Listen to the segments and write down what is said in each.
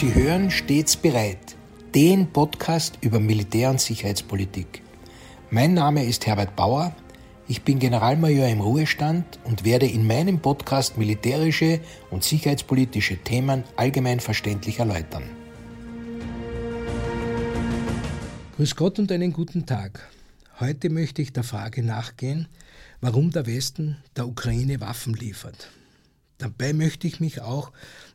Sie hören stets bereit, den Podcast über Militär- und Sicherheitspolitik. Mein Name ist Herbert Bauer, ich bin Generalmajor im Ruhestand und werde in meinem Podcast militärische und sicherheitspolitische Themen allgemein verständlich erläutern. Grüß Gott und einen guten Tag. Heute möchte ich der Frage nachgehen, warum der Westen der Ukraine Waffen liefert. Dabei möchte ich mich auch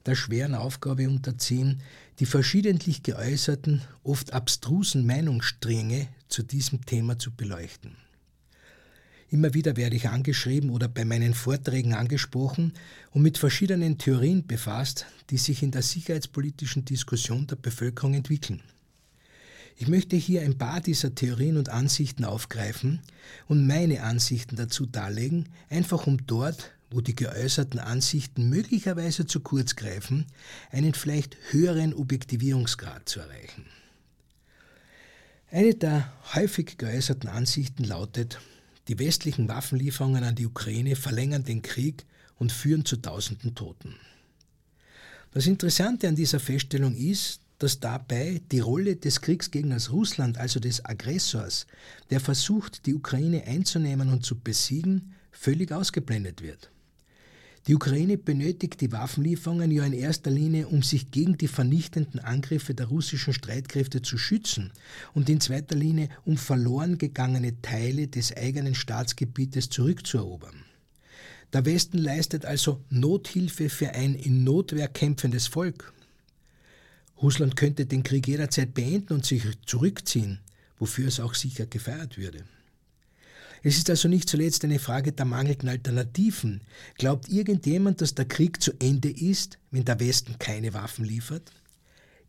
der schweren Aufgabe unterziehen, die verschiedentlich geäußerten, oft abstrusen Meinungsstränge zu diesem Thema zu beleuchten. Immer wieder werde ich angeschrieben oder bei meinen Vorträgen angesprochen und mit verschiedenen Theorien befasst, die sich in der sicherheitspolitischen Diskussion der Bevölkerung entwickeln. Ich möchte hier ein paar dieser Theorien und Ansichten aufgreifen und meine Ansichten dazu darlegen, einfach um dort, wo die geäußerten Ansichten möglicherweise zu kurz greifen, einen vielleicht höheren Objektivierungsgrad zu erreichen. Eine der häufig geäußerten Ansichten lautet, die westlichen Waffenlieferungen an die Ukraine verlängern den Krieg und führen zu tausenden Toten. Das Interessante an dieser Feststellung ist, dass dabei die Rolle des Kriegsgegners Russland, also des Aggressors, der versucht, die Ukraine einzunehmen und zu besiegen, völlig ausgeblendet wird. Die Ukraine benötigt die Waffenlieferungen ja in erster Linie, um sich gegen die vernichtenden Angriffe der russischen Streitkräfte zu schützen und in zweiter Linie, um verloren gegangene Teile des eigenen Staatsgebietes zurückzuerobern. Der Westen leistet also Nothilfe für ein in Notwehr kämpfendes Volk. Russland könnte den Krieg jederzeit beenden und sich zurückziehen, wofür es auch sicher gefeiert würde. Es ist also nicht zuletzt eine Frage der mangelnden Alternativen. Glaubt irgendjemand, dass der Krieg zu Ende ist, wenn der Westen keine Waffen liefert?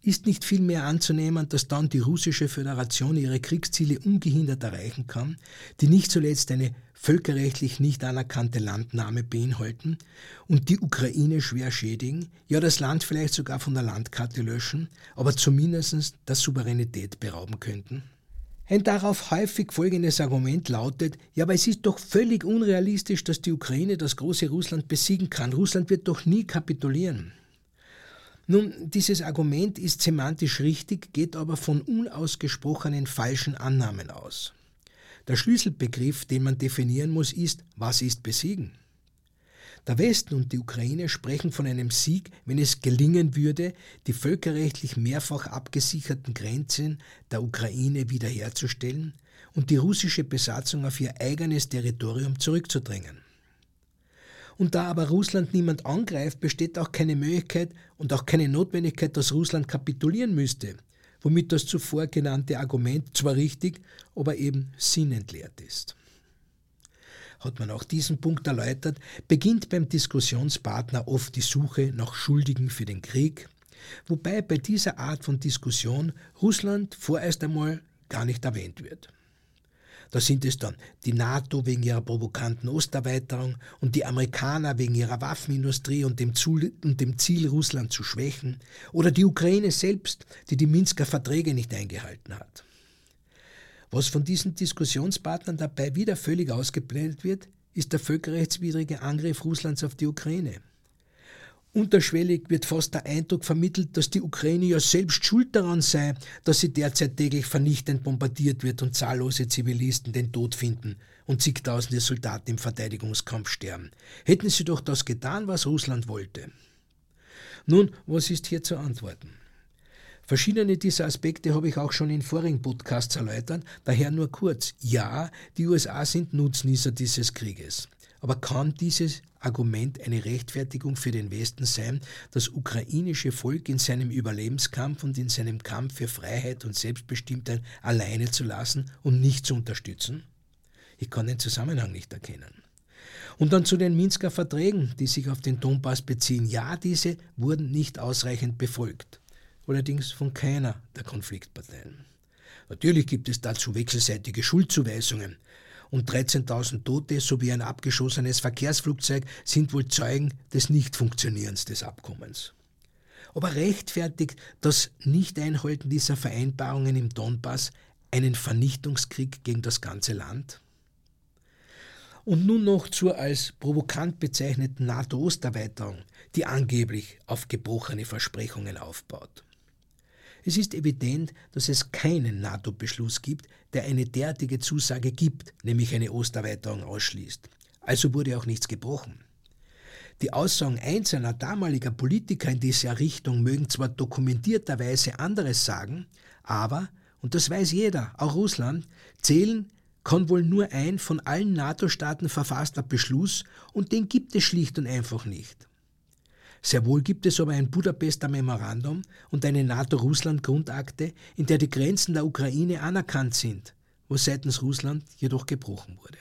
Ist nicht vielmehr anzunehmen, dass dann die russische Föderation ihre Kriegsziele ungehindert erreichen kann, die nicht zuletzt eine völkerrechtlich nicht anerkannte Landnahme beinhalten und die Ukraine schwer schädigen, ja das Land vielleicht sogar von der Landkarte löschen, aber zumindest der Souveränität berauben könnten? Ein darauf häufig folgendes Argument lautet, ja, aber es ist doch völlig unrealistisch, dass die Ukraine das große Russland besiegen kann. Russland wird doch nie kapitulieren. Nun, dieses Argument ist semantisch richtig, geht aber von unausgesprochenen falschen Annahmen aus. Der Schlüsselbegriff, den man definieren muss, ist, was ist besiegen? Der Westen und die Ukraine sprechen von einem Sieg, wenn es gelingen würde, die völkerrechtlich mehrfach abgesicherten Grenzen der Ukraine wiederherzustellen und die russische Besatzung auf ihr eigenes Territorium zurückzudrängen. Und da aber Russland niemand angreift, besteht auch keine Möglichkeit und auch keine Notwendigkeit, dass Russland kapitulieren müsste, womit das zuvor genannte Argument zwar richtig, aber eben sinnentleert ist hat man auch diesen Punkt erläutert, beginnt beim Diskussionspartner oft die Suche nach Schuldigen für den Krieg, wobei bei dieser Art von Diskussion Russland vorerst einmal gar nicht erwähnt wird. Da sind es dann die NATO wegen ihrer provokanten Osterweiterung und die Amerikaner wegen ihrer Waffenindustrie und dem, Ziel, Russland zu schwächen, oder die Ukraine selbst, die die Minsker Verträge nicht eingehalten hat. Was von diesen Diskussionspartnern dabei wieder völlig ausgeblendet wird, ist der völkerrechtswidrige Angriff Russlands auf die Ukraine. Unterschwellig wird fast der Eindruck vermittelt, dass die Ukraine ja selbst schuld daran sei, dass sie derzeit täglich vernichtend bombardiert wird und zahllose Zivilisten den Tod finden und zigtausende Soldaten im Verteidigungskampf sterben. Hätten sie doch das getan, was Russland wollte. Nun, was ist hier zu antworten? Verschiedene dieser Aspekte habe ich auch schon in vorigen Podcasts erläutert, daher nur kurz. Ja, die USA sind Nutznießer dieses Krieges. Aber kann dieses Argument eine Rechtfertigung für den Westen sein, das ukrainische Volk in seinem Überlebenskampf und in seinem Kampf für Freiheit und Selbstbestimmtheit alleine zu lassen und nicht zu unterstützen? Ich kann den Zusammenhang nicht erkennen. Und dann zu den Minsker Verträgen, die sich auf den Donbass beziehen. Ja, diese wurden nicht ausreichend befolgt allerdings von keiner der Konfliktparteien. Natürlich gibt es dazu wechselseitige Schuldzuweisungen und 13.000 Tote sowie ein abgeschossenes Verkehrsflugzeug sind wohl Zeugen des Nichtfunktionierens des Abkommens. Aber rechtfertigt das Nichteinhalten dieser Vereinbarungen im Donbass einen Vernichtungskrieg gegen das ganze Land? Und nun noch zur als provokant bezeichneten NATO-Osterweiterung, die angeblich auf gebrochene Versprechungen aufbaut. Es ist evident, dass es keinen NATO-Beschluss gibt, der eine derartige Zusage gibt, nämlich eine Osterweiterung ausschließt. Also wurde auch nichts gebrochen. Die Aussagen einzelner damaliger Politiker in dieser Richtung mögen zwar dokumentierterweise anderes sagen, aber, und das weiß jeder, auch Russland, zählen kann wohl nur ein von allen NATO-Staaten verfasster Beschluss und den gibt es schlicht und einfach nicht. Sehr wohl gibt es aber ein Budapester Memorandum und eine NATO-Russland-Grundakte, in der die Grenzen der Ukraine anerkannt sind, was seitens Russland jedoch gebrochen wurde.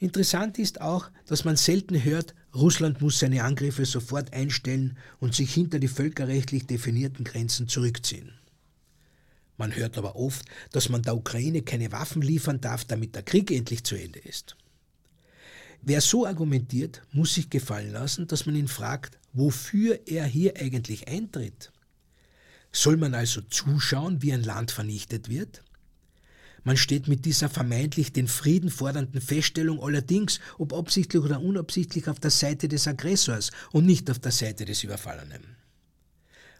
Interessant ist auch, dass man selten hört, Russland muss seine Angriffe sofort einstellen und sich hinter die völkerrechtlich definierten Grenzen zurückziehen. Man hört aber oft, dass man der Ukraine keine Waffen liefern darf, damit der Krieg endlich zu Ende ist. Wer so argumentiert, muss sich gefallen lassen, dass man ihn fragt, wofür er hier eigentlich eintritt. Soll man also zuschauen, wie ein Land vernichtet wird? Man steht mit dieser vermeintlich den Frieden fordernden Feststellung allerdings, ob absichtlich oder unabsichtlich, auf der Seite des Aggressors und nicht auf der Seite des Überfallenen.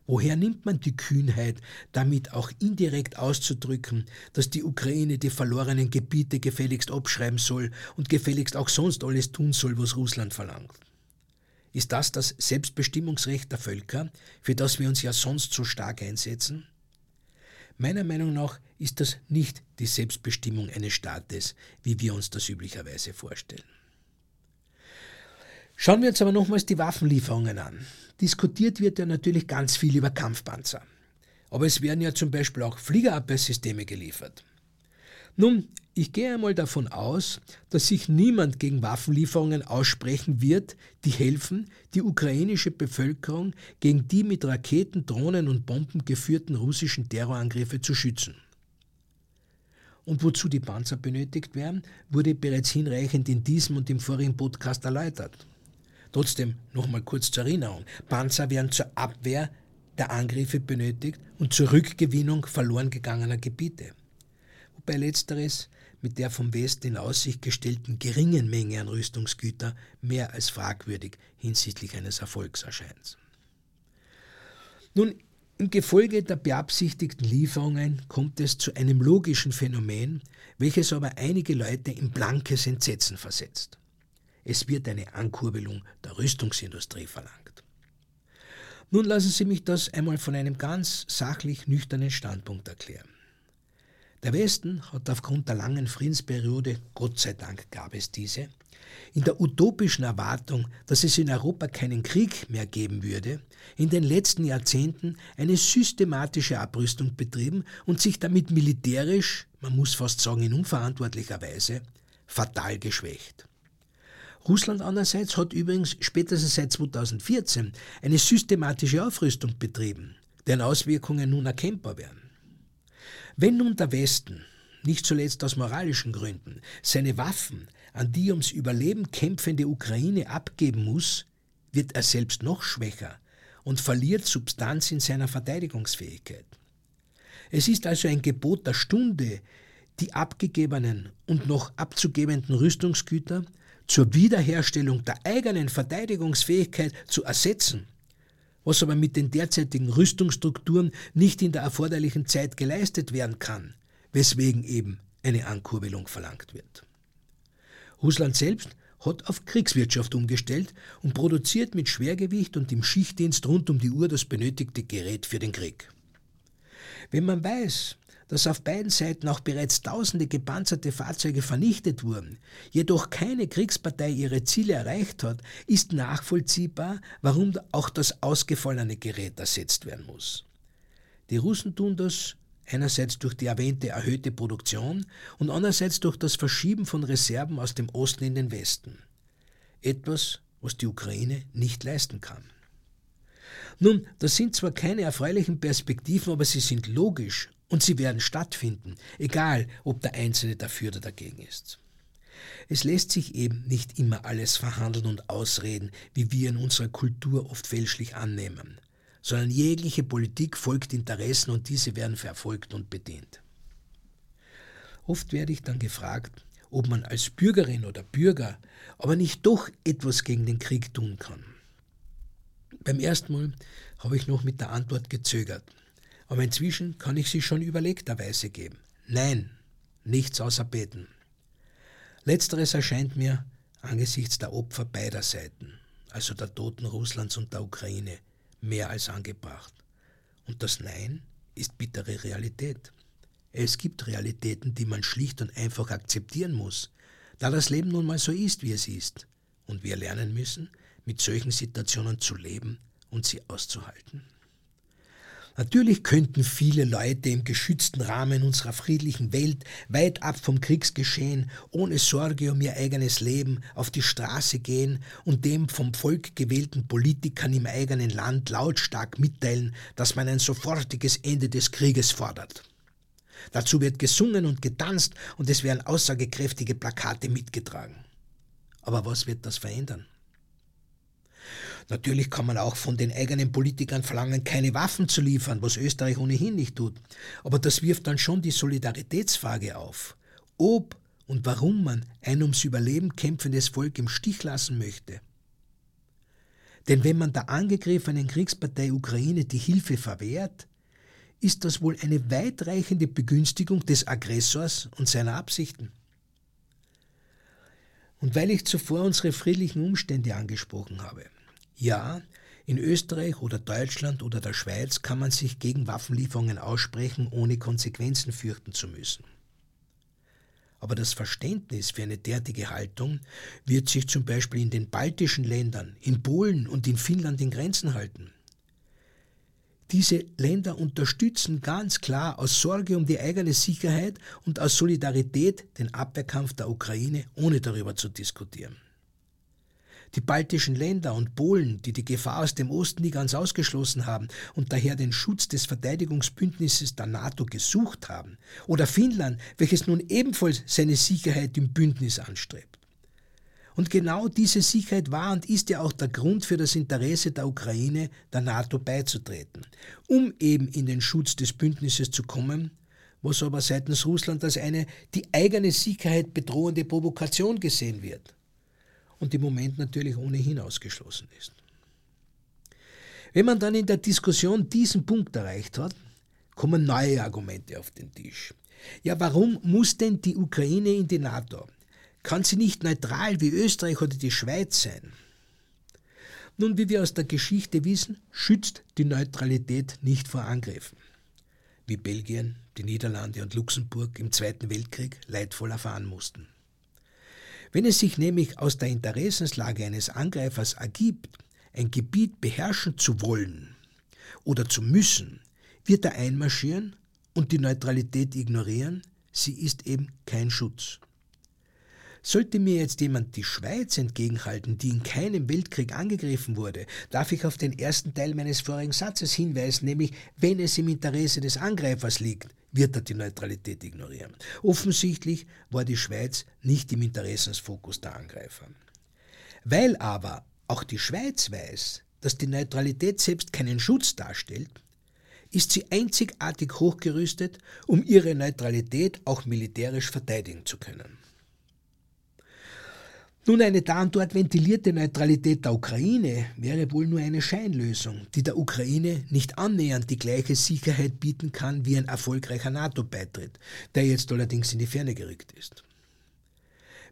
Woher nimmt man die Kühnheit, damit auch indirekt auszudrücken, dass die Ukraine die verlorenen Gebiete gefälligst abschreiben soll und gefälligst auch sonst alles tun soll, was Russland verlangt? Ist das das Selbstbestimmungsrecht der Völker, für das wir uns ja sonst so stark einsetzen? Meiner Meinung nach ist das nicht die Selbstbestimmung eines Staates, wie wir uns das üblicherweise vorstellen. Schauen wir uns aber nochmals die Waffenlieferungen an. Diskutiert wird ja natürlich ganz viel über Kampfpanzer. Aber es werden ja zum Beispiel auch Fliegerabwehrsysteme geliefert. Nun, ich gehe einmal davon aus, dass sich niemand gegen Waffenlieferungen aussprechen wird, die helfen, die ukrainische Bevölkerung gegen die mit Raketen, Drohnen und Bomben geführten russischen Terrorangriffe zu schützen. Und wozu die Panzer benötigt werden, wurde bereits hinreichend in diesem und im vorigen Podcast erläutert. Trotzdem nochmal kurz zur Erinnerung. Panzer werden zur Abwehr der Angriffe benötigt und zur Rückgewinnung verloren gegangener Gebiete. Wobei letzteres mit der vom Westen in Aussicht gestellten geringen Menge an Rüstungsgüter mehr als fragwürdig hinsichtlich eines Erfolgs erscheint. Nun, im Gefolge der beabsichtigten Lieferungen kommt es zu einem logischen Phänomen, welches aber einige Leute in blankes Entsetzen versetzt. Es wird eine Ankurbelung der Rüstungsindustrie verlangt. Nun lassen Sie mich das einmal von einem ganz sachlich nüchternen Standpunkt erklären. Der Westen hat aufgrund der langen Friedensperiode, Gott sei Dank gab es diese, in der utopischen Erwartung, dass es in Europa keinen Krieg mehr geben würde, in den letzten Jahrzehnten eine systematische Abrüstung betrieben und sich damit militärisch, man muss fast sagen in unverantwortlicher Weise, fatal geschwächt. Russland andererseits hat übrigens spätestens seit 2014 eine systematische Aufrüstung betrieben, deren Auswirkungen nun erkennbar werden. Wenn nun der Westen, nicht zuletzt aus moralischen Gründen, seine Waffen an die ums Überleben kämpfende Ukraine abgeben muss, wird er selbst noch schwächer und verliert Substanz in seiner Verteidigungsfähigkeit. Es ist also ein Gebot der Stunde, die abgegebenen und noch abzugebenden Rüstungsgüter zur Wiederherstellung der eigenen Verteidigungsfähigkeit zu ersetzen, was aber mit den derzeitigen Rüstungsstrukturen nicht in der erforderlichen Zeit geleistet werden kann, weswegen eben eine Ankurbelung verlangt wird. Russland selbst hat auf Kriegswirtschaft umgestellt und produziert mit Schwergewicht und im Schichtdienst rund um die Uhr das benötigte Gerät für den Krieg. Wenn man weiß, dass auf beiden Seiten auch bereits tausende gepanzerte Fahrzeuge vernichtet wurden, jedoch keine Kriegspartei ihre Ziele erreicht hat, ist nachvollziehbar, warum auch das ausgefallene Gerät ersetzt werden muss. Die Russen tun das einerseits durch die erwähnte erhöhte Produktion und andererseits durch das Verschieben von Reserven aus dem Osten in den Westen. Etwas, was die Ukraine nicht leisten kann. Nun, das sind zwar keine erfreulichen Perspektiven, aber sie sind logisch und sie werden stattfinden, egal ob der Einzelne dafür oder dagegen ist. Es lässt sich eben nicht immer alles verhandeln und ausreden, wie wir in unserer Kultur oft fälschlich annehmen, sondern jegliche Politik folgt Interessen und diese werden verfolgt und bedient. Oft werde ich dann gefragt, ob man als Bürgerin oder Bürger aber nicht doch etwas gegen den Krieg tun kann. Beim ersten Mal habe ich noch mit der Antwort gezögert aber inzwischen kann ich sie schon überlegterweise geben. Nein, nichts außer beten. Letzteres erscheint mir angesichts der Opfer beider Seiten, also der Toten Russlands und der Ukraine, mehr als angebracht. Und das Nein ist bittere Realität. Es gibt Realitäten, die man schlicht und einfach akzeptieren muss, da das Leben nun mal so ist, wie es ist, und wir lernen müssen, mit solchen Situationen zu leben und sie auszuhalten. Natürlich könnten viele Leute im geschützten Rahmen unserer friedlichen Welt, weit ab vom Kriegsgeschehen, ohne Sorge um ihr eigenes Leben auf die Straße gehen und dem vom Volk gewählten Politikern im eigenen Land lautstark mitteilen, dass man ein sofortiges Ende des Krieges fordert. Dazu wird gesungen und getanzt und es werden aussagekräftige Plakate mitgetragen. Aber was wird das verändern? Natürlich kann man auch von den eigenen Politikern verlangen, keine Waffen zu liefern, was Österreich ohnehin nicht tut. Aber das wirft dann schon die Solidaritätsfrage auf. Ob und warum man ein ums Überleben kämpfendes Volk im Stich lassen möchte. Denn wenn man der angegriffenen Kriegspartei Ukraine die Hilfe verwehrt, ist das wohl eine weitreichende Begünstigung des Aggressors und seiner Absichten. Und weil ich zuvor unsere friedlichen Umstände angesprochen habe, ja, in Österreich oder Deutschland oder der Schweiz kann man sich gegen Waffenlieferungen aussprechen, ohne Konsequenzen fürchten zu müssen. Aber das Verständnis für eine derartige Haltung wird sich zum Beispiel in den baltischen Ländern, in Polen und in Finnland in Grenzen halten. Diese Länder unterstützen ganz klar aus Sorge um die eigene Sicherheit und aus Solidarität den Abwehrkampf der Ukraine, ohne darüber zu diskutieren. Die baltischen Länder und Polen, die die Gefahr aus dem Osten nie ganz ausgeschlossen haben und daher den Schutz des Verteidigungsbündnisses der NATO gesucht haben, oder Finnland, welches nun ebenfalls seine Sicherheit im Bündnis anstrebt. Und genau diese Sicherheit war und ist ja auch der Grund für das Interesse der Ukraine, der NATO beizutreten, um eben in den Schutz des Bündnisses zu kommen, was aber seitens Russland als eine die eigene Sicherheit bedrohende Provokation gesehen wird und im Moment natürlich ohnehin ausgeschlossen ist. Wenn man dann in der Diskussion diesen Punkt erreicht hat, kommen neue Argumente auf den Tisch. Ja, warum muss denn die Ukraine in die NATO? Kann sie nicht neutral wie Österreich oder die Schweiz sein? Nun, wie wir aus der Geschichte wissen, schützt die Neutralität nicht vor Angriffen. Wie Belgien, die Niederlande und Luxemburg im Zweiten Weltkrieg leidvoll erfahren mussten. Wenn es sich nämlich aus der Interessenslage eines Angreifers ergibt, ein Gebiet beherrschen zu wollen oder zu müssen, wird er einmarschieren und die Neutralität ignorieren, sie ist eben kein Schutz. Sollte mir jetzt jemand die Schweiz entgegenhalten, die in keinem Weltkrieg angegriffen wurde, darf ich auf den ersten Teil meines vorigen Satzes hinweisen, nämlich wenn es im Interesse des Angreifers liegt, wird er die Neutralität ignorieren. Offensichtlich war die Schweiz nicht im Interessensfokus der Angreifer. Weil aber auch die Schweiz weiß, dass die Neutralität selbst keinen Schutz darstellt, ist sie einzigartig hochgerüstet, um ihre Neutralität auch militärisch verteidigen zu können. Nun, eine da und dort ventilierte Neutralität der Ukraine wäre wohl nur eine Scheinlösung, die der Ukraine nicht annähernd die gleiche Sicherheit bieten kann wie ein erfolgreicher NATO-Beitritt, der jetzt allerdings in die Ferne gerückt ist.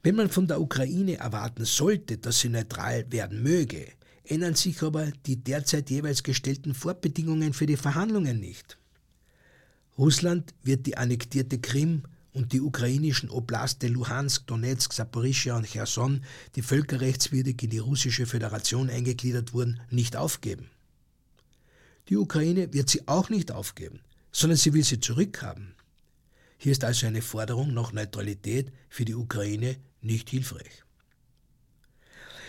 Wenn man von der Ukraine erwarten sollte, dass sie neutral werden möge, ändern sich aber die derzeit jeweils gestellten Vorbedingungen für die Verhandlungen nicht. Russland wird die annektierte Krim und die ukrainischen Oblaste Luhansk, Donetsk, Saporischia und Cherson, die völkerrechtswidrig in die russische Föderation eingegliedert wurden, nicht aufgeben. Die Ukraine wird sie auch nicht aufgeben, sondern sie will sie zurückhaben. Hier ist also eine Forderung nach Neutralität für die Ukraine nicht hilfreich.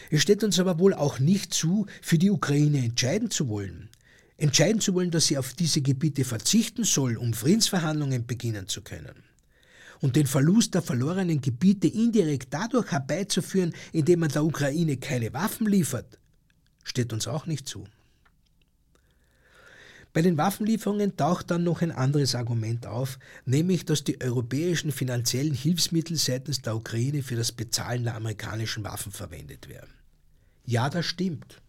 Es steht uns aber wohl auch nicht zu, für die Ukraine entscheiden zu wollen. Entscheiden zu wollen, dass sie auf diese Gebiete verzichten soll, um Friedensverhandlungen beginnen zu können. Und den Verlust der verlorenen Gebiete indirekt dadurch herbeizuführen, indem man der Ukraine keine Waffen liefert, steht uns auch nicht zu. Bei den Waffenlieferungen taucht dann noch ein anderes Argument auf, nämlich dass die europäischen finanziellen Hilfsmittel seitens der Ukraine für das Bezahlen der amerikanischen Waffen verwendet werden. Ja, das stimmt.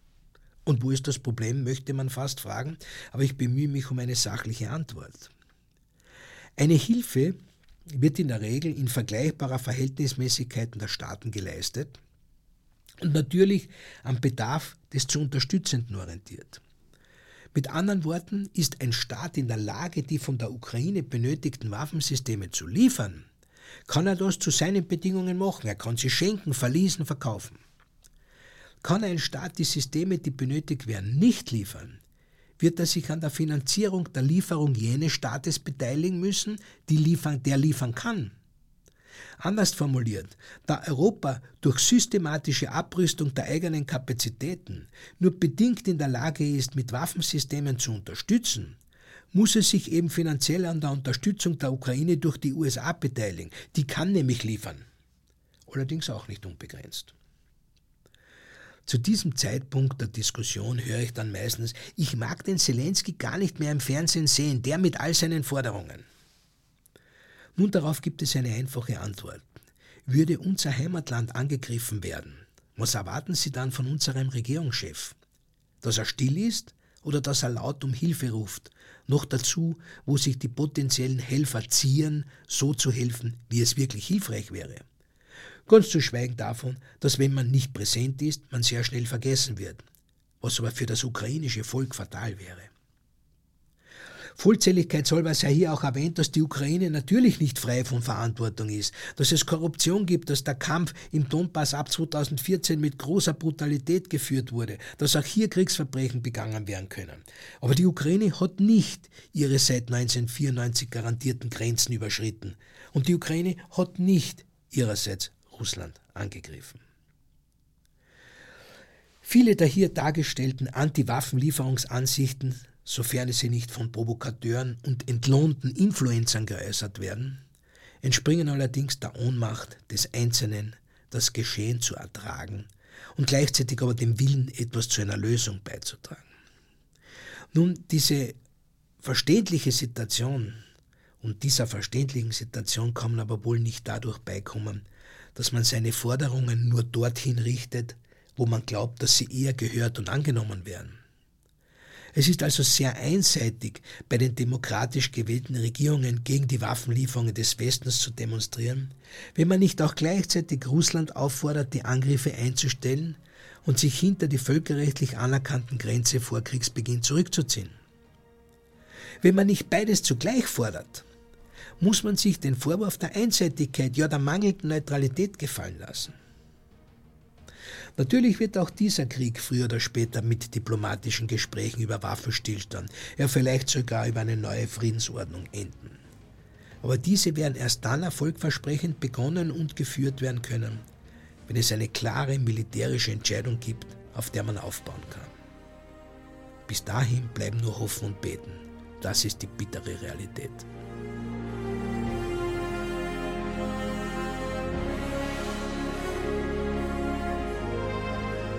Und wo ist das Problem, möchte man fast fragen, aber ich bemühe mich um eine sachliche Antwort. Eine Hilfe wird in der Regel in vergleichbarer Verhältnismäßigkeiten der Staaten geleistet und natürlich am Bedarf des zu Unterstützenden orientiert. Mit anderen Worten, ist ein Staat in der Lage, die von der Ukraine benötigten Waffensysteme zu liefern, kann er das zu seinen Bedingungen machen. Er kann sie schenken, verließen, verkaufen. Kann ein Staat die Systeme, die benötigt werden, nicht liefern, wird er sich an der Finanzierung der Lieferung jenes Staates beteiligen müssen, die liefern, der liefern kann. Anders formuliert, da Europa durch systematische Abrüstung der eigenen Kapazitäten nur bedingt in der Lage ist, mit Waffensystemen zu unterstützen, muss es sich eben finanziell an der Unterstützung der Ukraine durch die USA beteiligen. Die kann nämlich liefern. Allerdings auch nicht unbegrenzt. Zu diesem Zeitpunkt der Diskussion höre ich dann meistens, ich mag den Zelensky gar nicht mehr im Fernsehen sehen, der mit all seinen Forderungen. Nun darauf gibt es eine einfache Antwort. Würde unser Heimatland angegriffen werden, was erwarten Sie dann von unserem Regierungschef? Dass er still ist oder dass er laut um Hilfe ruft? Noch dazu, wo sich die potenziellen Helfer zieren, so zu helfen, wie es wirklich hilfreich wäre. Ganz zu schweigen davon, dass wenn man nicht präsent ist, man sehr schnell vergessen wird, was aber für das ukrainische Volk fatal wäre. Vollzähligkeit soll sei hier auch erwähnt, dass die Ukraine natürlich nicht frei von Verantwortung ist, dass es Korruption gibt, dass der Kampf im Donbass ab 2014 mit großer Brutalität geführt wurde, dass auch hier Kriegsverbrechen begangen werden können. Aber die Ukraine hat nicht ihre seit 1994 garantierten Grenzen überschritten. Und die Ukraine hat nicht ihrerseits Russland angegriffen. Viele der hier dargestellten Anti-Waffenlieferungsansichten, sofern sie nicht von Provokateuren und entlohnten Influencern geäußert werden, entspringen allerdings der Ohnmacht des Einzelnen, das Geschehen zu ertragen und gleichzeitig aber dem Willen, etwas zu einer Lösung beizutragen. Nun, diese verständliche Situation und dieser verständlichen Situation kann man aber wohl nicht dadurch beikommen, dass man seine Forderungen nur dorthin richtet, wo man glaubt, dass sie eher gehört und angenommen werden. Es ist also sehr einseitig, bei den demokratisch gewählten Regierungen gegen die Waffenlieferungen des Westens zu demonstrieren, wenn man nicht auch gleichzeitig Russland auffordert, die Angriffe einzustellen und sich hinter die völkerrechtlich anerkannten Grenze vor Kriegsbeginn zurückzuziehen. Wenn man nicht beides zugleich fordert, muss man sich den Vorwurf der Einseitigkeit, ja der mangelnden Neutralität gefallen lassen. Natürlich wird auch dieser Krieg früher oder später mit diplomatischen Gesprächen über Waffenstillstand, ja vielleicht sogar über eine neue Friedensordnung enden. Aber diese werden erst dann erfolgversprechend begonnen und geführt werden können, wenn es eine klare militärische Entscheidung gibt, auf der man aufbauen kann. Bis dahin bleiben nur Hoffen und Beten. Das ist die bittere Realität.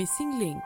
Missing Link